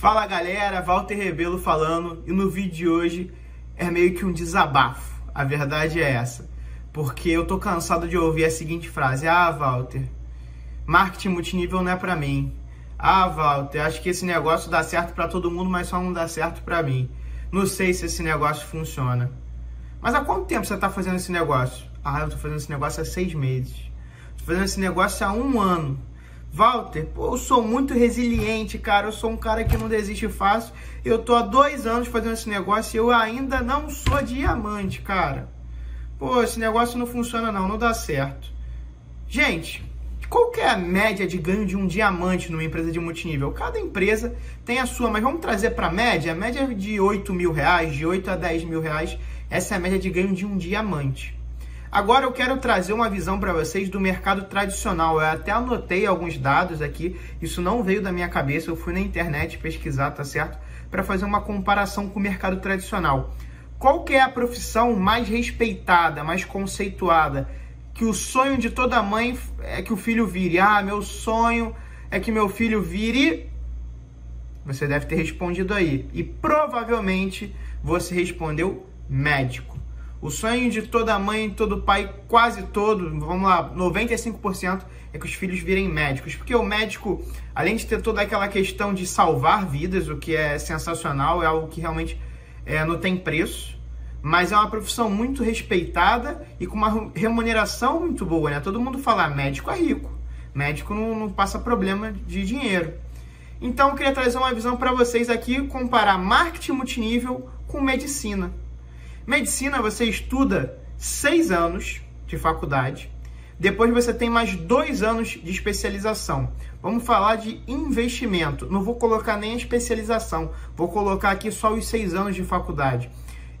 Fala galera, Walter Rebelo falando e no vídeo de hoje é meio que um desabafo. A verdade é essa. Porque eu tô cansado de ouvir a seguinte frase: Ah, Walter, marketing multinível não é pra mim. Ah, Walter, acho que esse negócio dá certo para todo mundo, mas só não dá certo para mim. Não sei se esse negócio funciona. Mas há quanto tempo você tá fazendo esse negócio? Ah, eu tô fazendo esse negócio há seis meses. Tô fazendo esse negócio há um ano. Walter, pô, eu sou muito resiliente, cara. Eu sou um cara que não desiste fácil. Eu tô há dois anos fazendo esse negócio e eu ainda não sou diamante, cara. Pô, esse negócio não funciona não, não dá certo. Gente, qual que é a média de ganho de um diamante numa empresa de multinível? Cada empresa tem a sua, mas vamos trazer para média? A média é de 8 mil reais, de 8 a 10 mil reais. Essa é a média de ganho de um diamante. Agora eu quero trazer uma visão para vocês do mercado tradicional. Eu até anotei alguns dados aqui, isso não veio da minha cabeça, eu fui na internet pesquisar, tá certo? Para fazer uma comparação com o mercado tradicional. Qual que é a profissão mais respeitada, mais conceituada? Que o sonho de toda mãe é que o filho vire. Ah, meu sonho é que meu filho vire. Você deve ter respondido aí. E provavelmente você respondeu médico. O sonho de toda mãe, todo pai, quase todo, vamos lá, 95% é que os filhos virem médicos. Porque o médico, além de ter toda aquela questão de salvar vidas, o que é sensacional, é algo que realmente é, não tem preço, mas é uma profissão muito respeitada e com uma remuneração muito boa, né? Todo mundo fala, ah, médico é rico, médico não, não passa problema de dinheiro. Então, eu queria trazer uma visão para vocês aqui, comparar marketing multinível com medicina. Medicina você estuda seis anos de faculdade, depois você tem mais dois anos de especialização. Vamos falar de investimento. Não vou colocar nem a especialização, vou colocar aqui só os seis anos de faculdade.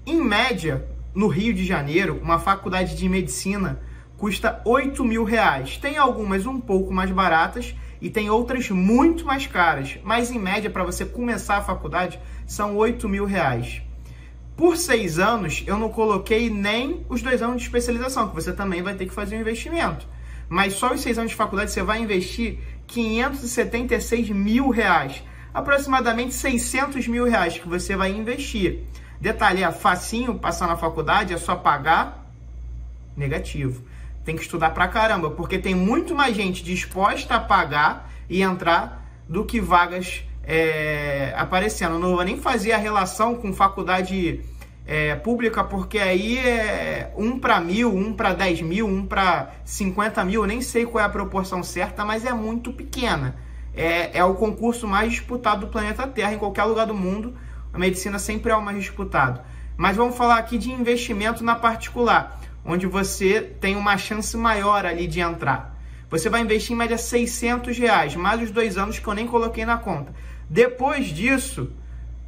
Em média, no Rio de Janeiro, uma faculdade de medicina custa 8 mil reais. Tem algumas um pouco mais baratas e tem outras muito mais caras. Mas em média, para você começar a faculdade, são 8 mil reais. Por seis anos, eu não coloquei nem os dois anos de especialização, que você também vai ter que fazer um investimento. Mas só os seis anos de faculdade você vai investir 576 mil reais. Aproximadamente 600 mil reais que você vai investir. Detalhe, é facinho passar na faculdade, é só pagar negativo. Tem que estudar pra caramba, porque tem muito mais gente disposta a pagar e entrar do que vagas é, aparecendo. Não vou nem fazer a relação com faculdade é, pública, porque aí é um para mil, um para dez mil, um para cinquenta mil, eu nem sei qual é a proporção certa, mas é muito pequena. É, é o concurso mais disputado do planeta Terra, em qualquer lugar do mundo, a medicina sempre é o mais disputado. Mas vamos falar aqui de investimento na particular, onde você tem uma chance maior ali de entrar. Você vai investir em média 600 reais, mais os dois anos que eu nem coloquei na conta. Depois disso,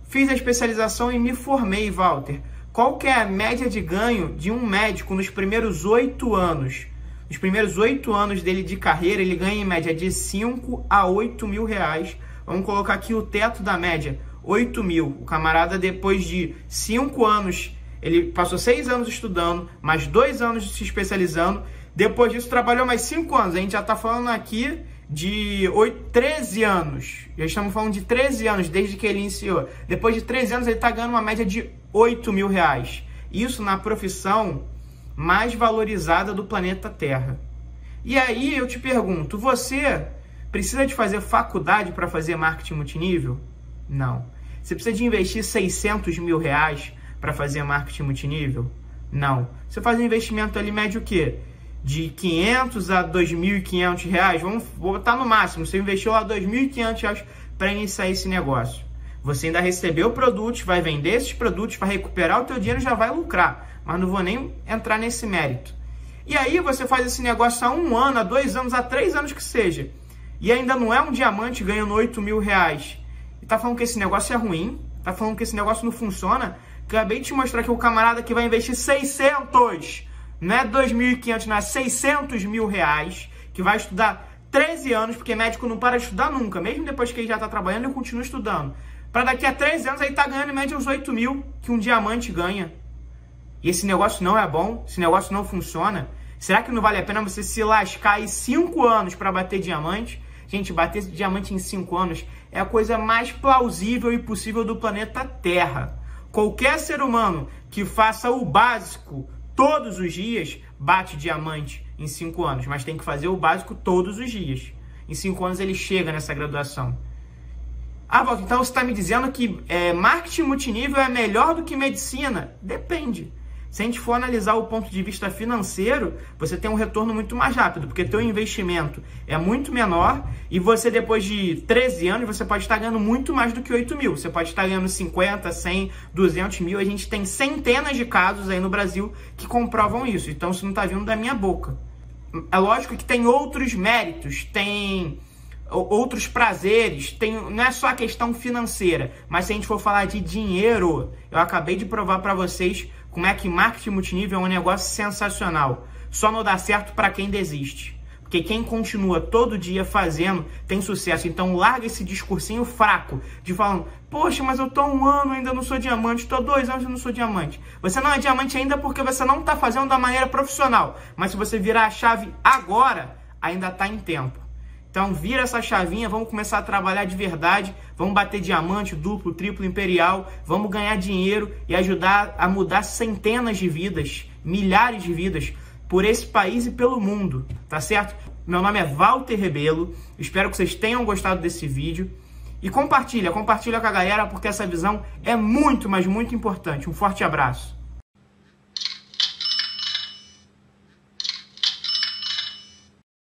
fiz a especialização e me formei, Walter. Qual que é a média de ganho de um médico nos primeiros oito anos? Nos primeiros oito anos dele de carreira, ele ganha em média de 5 a 8 mil reais. Vamos colocar aqui o teto da média, 8 mil. O camarada, depois de cinco anos, ele passou seis anos estudando, mais dois anos se especializando. Depois disso, trabalhou mais cinco anos. A gente já está falando aqui de 8, 13 anos. Já estamos falando de 13 anos desde que ele iniciou. Depois de 13 anos, ele está ganhando uma média de 8 mil reais. Isso na profissão mais valorizada do planeta Terra. E aí eu te pergunto: você precisa de fazer faculdade para fazer marketing multinível? Não. Você precisa de investir 600 mil reais para fazer marketing multinível? Não. Você faz um investimento ali médio o quê? De 500 a 2.500 reais, vamos botar no máximo, você investiu lá 2.500 reais para iniciar esse negócio. Você ainda recebeu produtos, vai vender esses produtos, vai recuperar o teu dinheiro já vai lucrar. Mas não vou nem entrar nesse mérito. E aí você faz esse negócio há um ano, há dois anos, há três anos que seja. E ainda não é um diamante ganhando 8 mil reais. E tá falando que esse negócio é ruim, tá falando que esse negócio não funciona. Acabei de te mostrar que o camarada que vai investir 600 não é 2.500, não é 600 mil reais, que vai estudar 13 anos, porque médico não para de estudar nunca, mesmo depois que ele já está trabalhando, ele continua estudando. Para daqui a 13 anos, ele tá ganhando em média uns 8 mil que um diamante ganha. E esse negócio não é bom, esse negócio não funciona. Será que não vale a pena você se lascar aí 5 anos para bater diamante? Gente, bater diamante em 5 anos é a coisa mais plausível e possível do planeta Terra. Qualquer ser humano que faça o básico todos os dias bate diamante em cinco anos, mas tem que fazer o básico todos os dias. Em cinco anos ele chega nessa graduação. Ah, Walter, então você está me dizendo que é, marketing multinível é melhor do que medicina? Depende. Se a gente for analisar o ponto de vista financeiro, você tem um retorno muito mais rápido, porque teu investimento é muito menor e você, depois de 13 anos, você pode estar ganhando muito mais do que 8 mil. Você pode estar ganhando 50, 100, 200 mil. A gente tem centenas de casos aí no Brasil que comprovam isso. Então, isso não está vindo da minha boca. É lógico que tem outros méritos, tem outros prazeres, tem, não é só a questão financeira, mas se a gente for falar de dinheiro, eu acabei de provar para vocês como é que marketing multinível é um negócio sensacional. Só não dá certo para quem desiste. Porque quem continua todo dia fazendo tem sucesso. Então larga esse discursinho fraco de falando, poxa, mas eu tô um ano ainda não sou diamante, tô dois anos e não sou diamante. Você não é diamante ainda porque você não está fazendo da maneira profissional. Mas se você virar a chave agora, ainda está em tempo. Então vira essa chavinha, vamos começar a trabalhar de verdade, vamos bater diamante, duplo, triplo, imperial, vamos ganhar dinheiro e ajudar a mudar centenas de vidas, milhares de vidas por esse país e pelo mundo, tá certo? Meu nome é Walter Rebelo, espero que vocês tenham gostado desse vídeo e compartilha, compartilha com a galera porque essa visão é muito, mas muito importante. Um forte abraço.